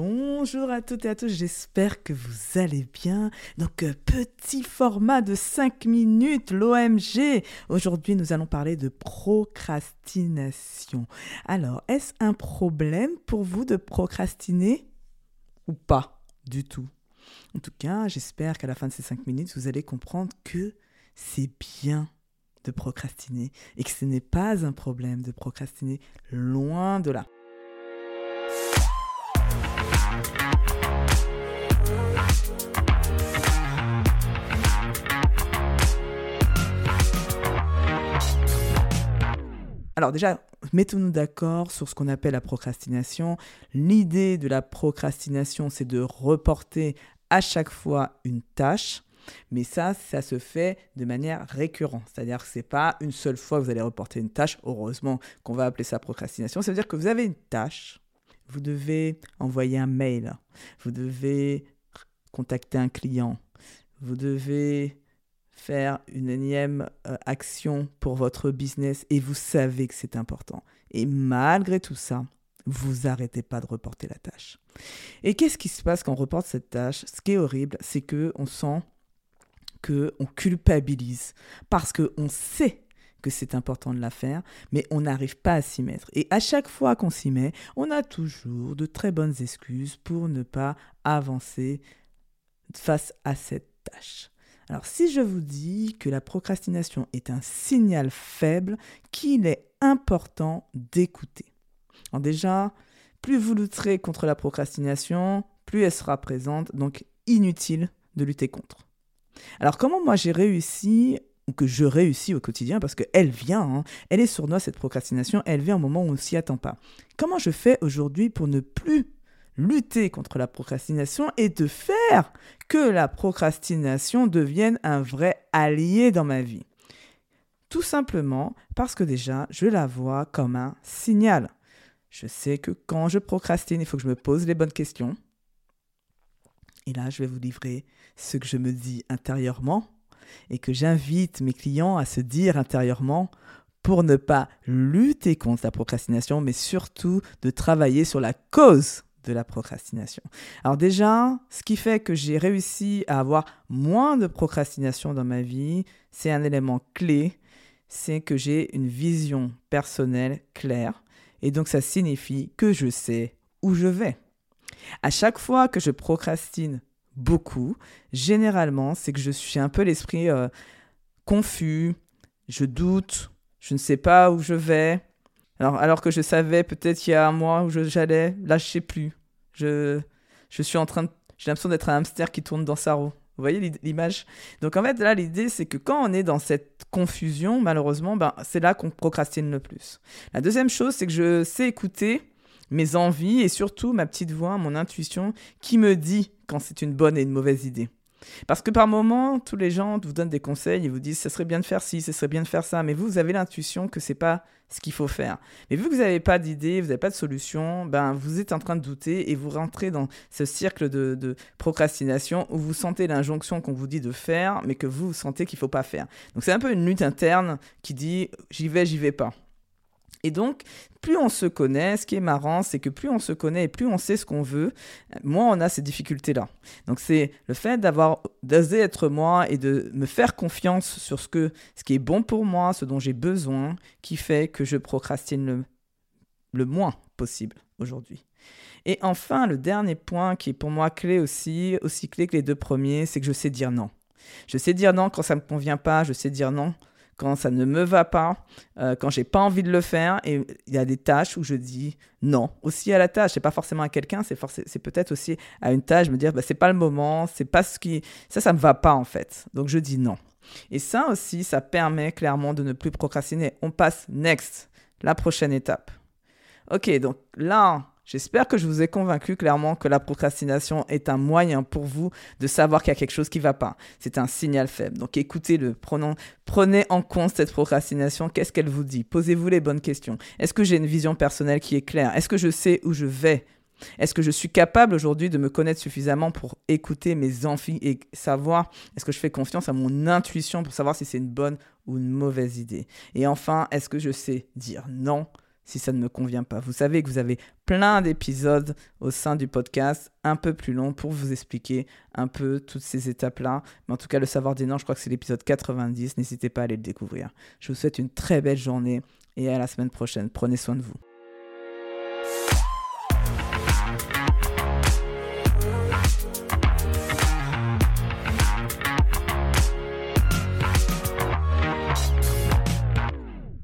Bonjour à toutes et à tous, j'espère que vous allez bien. Donc, euh, petit format de 5 minutes, l'OMG. Aujourd'hui, nous allons parler de procrastination. Alors, est-ce un problème pour vous de procrastiner ou pas du tout? En tout cas, j'espère qu'à la fin de ces 5 minutes, vous allez comprendre que c'est bien de procrastiner et que ce n'est pas un problème de procrastiner, loin de là. Alors déjà, mettons-nous d'accord sur ce qu'on appelle la procrastination. L'idée de la procrastination, c'est de reporter à chaque fois une tâche. Mais ça, ça se fait de manière récurrente. C'est-à-dire que ce n'est pas une seule fois que vous allez reporter une tâche. Heureusement qu'on va appeler ça procrastination. Ça veut dire que vous avez une tâche. Vous devez envoyer un mail. Vous devez contacter un client. Vous devez faire une énième euh, action pour votre business et vous savez que c'est important. Et malgré tout ça, vous arrêtez pas de reporter la tâche. Et qu'est-ce qui se passe quand on reporte cette tâche? Ce qui est horrible, c'est que on sent que on culpabilise parce que on sait que c'est important de la faire, mais on n'arrive pas à s'y mettre. Et à chaque fois qu'on s'y met, on a toujours de très bonnes excuses pour ne pas avancer face à cette tâche. Alors si je vous dis que la procrastination est un signal faible qu'il est important d'écouter. Alors déjà, plus vous lutterez contre la procrastination, plus elle sera présente, donc inutile de lutter contre. Alors comment moi j'ai réussi ou que je réussis au quotidien parce qu'elle vient, hein, elle est sournoise cette procrastination, elle vient au moment où on ne s'y attend pas. Comment je fais aujourd'hui pour ne plus lutter contre la procrastination et de faire que la procrastination devienne un vrai allié dans ma vie. Tout simplement parce que déjà, je la vois comme un signal. Je sais que quand je procrastine, il faut que je me pose les bonnes questions. Et là, je vais vous livrer ce que je me dis intérieurement et que j'invite mes clients à se dire intérieurement pour ne pas lutter contre la procrastination, mais surtout de travailler sur la cause de la procrastination. Alors déjà, ce qui fait que j'ai réussi à avoir moins de procrastination dans ma vie, c'est un élément clé, c'est que j'ai une vision personnelle claire. Et donc ça signifie que je sais où je vais. À chaque fois que je procrastine beaucoup, généralement, c'est que je suis un peu l'esprit euh, confus, je doute, je ne sais pas où je vais. Alors, alors que je savais peut-être il y a un mois où j'allais, là je sais plus. Je, je suis en train de, j'ai l'impression d'être un hamster qui tourne dans sa roue. Vous voyez l'image? Donc en fait, là, l'idée, c'est que quand on est dans cette confusion, malheureusement, ben, c'est là qu'on procrastine le plus. La deuxième chose, c'est que je sais écouter mes envies et surtout ma petite voix, mon intuition, qui me dit quand c'est une bonne et une mauvaise idée. Parce que par moments, tous les gens vous donnent des conseils et vous disent ce serait bien de faire ci, ce serait bien de faire ça, mais vous, vous avez l'intuition que c'est pas ce qu'il faut faire. Mais vu que vous n'avez pas d'idée, vous n'avez pas de solution, ben vous êtes en train de douter et vous rentrez dans ce cercle de, procrastination où vous sentez l'injonction qu'on vous dit de faire, mais que vous, vous sentez qu'il faut pas faire. Donc c'est un peu une lutte interne qui dit j'y vais, j'y vais pas. Et donc, plus on se connaît, ce qui est marrant, c'est que plus on se connaît et plus on sait ce qu'on veut, moins on a ces difficultés-là. Donc, c'est le fait d'avoir, d'oser être moi et de me faire confiance sur ce, que, ce qui est bon pour moi, ce dont j'ai besoin, qui fait que je procrastine le, le moins possible aujourd'hui. Et enfin, le dernier point qui est pour moi clé aussi, aussi clé que les deux premiers, c'est que je sais dire non. Je sais dire non quand ça ne me convient pas, je sais dire non quand ça ne me va pas, euh, quand j'ai pas envie de le faire, et il y a des tâches où je dis non. Aussi à la tâche, c'est pas forcément à quelqu'un, c'est c'est peut-être aussi à une tâche, me dire bah, c'est pas le moment, c'est pas ce qui, ça, ça me va pas en fait. Donc je dis non. Et ça aussi, ça permet clairement de ne plus procrastiner. On passe next, la prochaine étape. Ok, donc là, J'espère que je vous ai convaincu clairement que la procrastination est un moyen pour vous de savoir qu'il y a quelque chose qui ne va pas. C'est un signal faible. Donc écoutez-le, prenez en compte cette procrastination. Qu'est-ce qu'elle vous dit? Posez-vous les bonnes questions. Est-ce que j'ai une vision personnelle qui est claire? Est-ce que je sais où je vais? Est-ce que je suis capable aujourd'hui de me connaître suffisamment pour écouter mes envies et savoir, est-ce que je fais confiance à mon intuition pour savoir si c'est une bonne ou une mauvaise idée? Et enfin, est-ce que je sais dire non? Si ça ne me convient pas. Vous savez que vous avez plein d'épisodes au sein du podcast, un peu plus long, pour vous expliquer un peu toutes ces étapes-là. Mais en tout cas, le savoir des noms, je crois que c'est l'épisode 90. N'hésitez pas à aller le découvrir. Je vous souhaite une très belle journée et à la semaine prochaine. Prenez soin de vous.